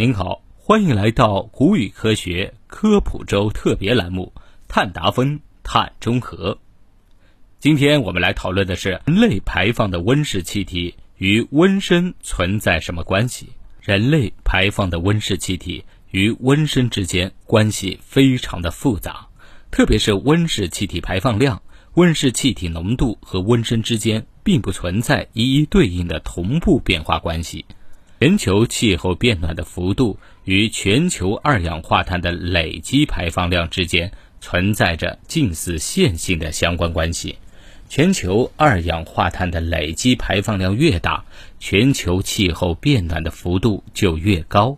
您好，欢迎来到古语科学科普周特别栏目《碳达峰碳中和》。今天我们来讨论的是人类排放的温室气体与温升存在什么关系？人类排放的温室气体与温升之间关系非常的复杂，特别是温室气体排放量、温室气体浓度和温升之间并不存在一一对应的同步变化关系。全球气候变暖的幅度与全球二氧化碳的累积排放量之间存在着近似线性的相关关系。全球二氧化碳的累积排放量越大，全球气候变暖的幅度就越高。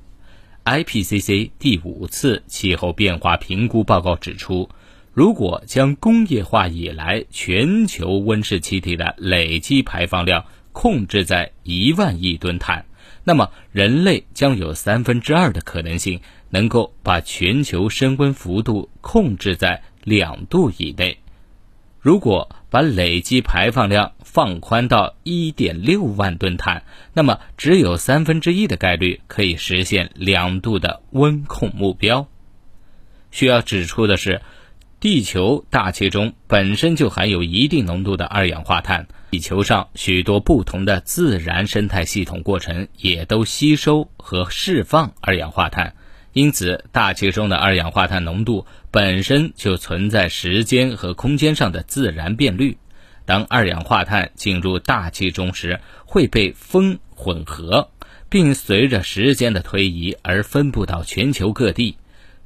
IPCC 第五次气候变化评估报告指出，如果将工业化以来全球温室气体的累积排放量控制在一万亿吨碳，那么，人类将有三分之二的可能性能够把全球升温幅度控制在两度以内。如果把累积排放量放宽到一点六万吨碳，那么只有三分之一的概率可以实现两度的温控目标。需要指出的是。地球大气中本身就含有一定浓度的二氧化碳，地球上许多不同的自然生态系统过程也都吸收和释放二氧化碳，因此大气中的二氧化碳浓度本身就存在时间和空间上的自然变率。当二氧化碳进入大气中时，会被风混合，并随着时间的推移而分布到全球各地。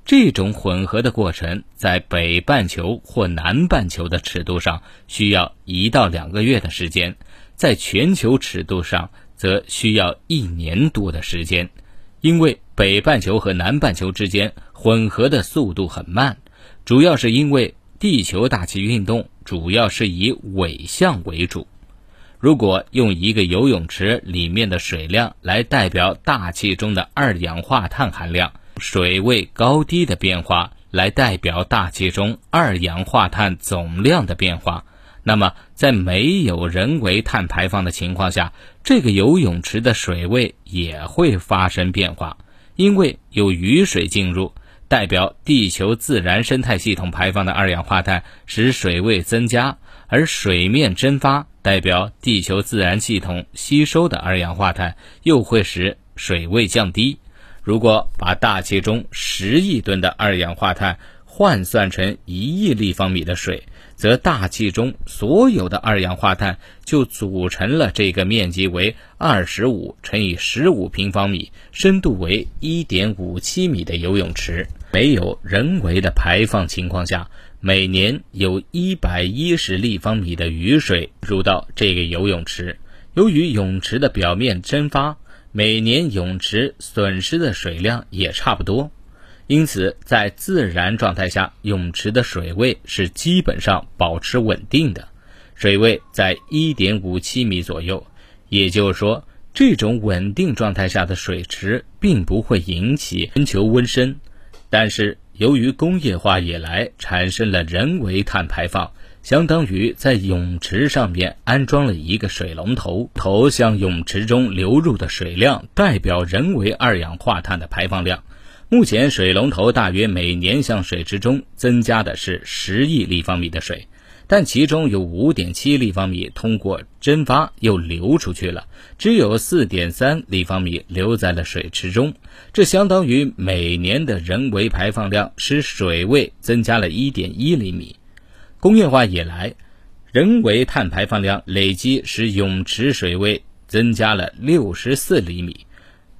这种混合的过程在北半球或南半球的尺度上需要一到两个月的时间，在全球尺度上则需要一年多的时间，因为北半球和南半球之间混合的速度很慢，主要是因为地球大气运动主要是以纬向为主。如果用一个游泳池里面的水量来代表大气中的二氧化碳含量。水位高低的变化来代表大气中二氧化碳总量的变化，那么在没有人为碳排放的情况下，这个游泳池的水位也会发生变化，因为有雨水进入，代表地球自然生态系统排放的二氧化碳使水位增加，而水面蒸发代表地球自然系统吸收的二氧化碳又会使水位降低。如果把大气中十亿吨的二氧化碳换算成一亿立方米的水，则大气中所有的二氧化碳就组成了这个面积为二十五乘以十五平方米、深度为一点五七米的游泳池。没有人为的排放情况下，每年有一百一十立方米的雨水入到这个游泳池。由于泳池的表面蒸发。每年泳池损失的水量也差不多，因此在自然状态下，泳池的水位是基本上保持稳定的，水位在一点五七米左右。也就是说，这种稳定状态下的水池并不会引起全球温升。但是，由于工业化以来产生了人为碳排放。相当于在泳池上面安装了一个水龙头，头向泳池中流入的水量代表人为二氧化碳的排放量。目前水龙头大约每年向水池中增加的是十亿立方米的水，但其中有五点七立方米通过蒸发又流出去了，只有四点三立方米留在了水池中。这相当于每年的人为排放量使水位增加了一点一厘米。工业化以来，人为碳排放量累积使泳池水位增加了六十四厘米，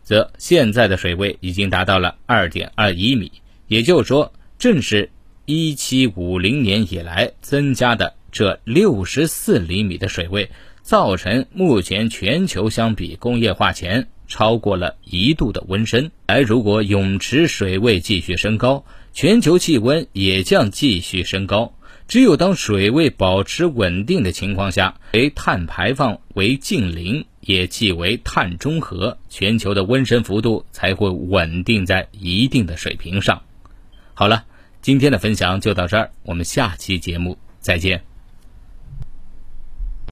则现在的水位已经达到了二点二一米。也就是说，正是一七五零年以来增加的这六十四厘米的水位，造成目前全球相比工业化前超过了一度的温升。而如果泳池水位继续升高，全球气温也将继续升高。只有当水位保持稳定的情况下，为碳排放为近零，也即为碳中和，全球的温升幅度才会稳定在一定的水平上。好了，今天的分享就到这儿，我们下期节目再见。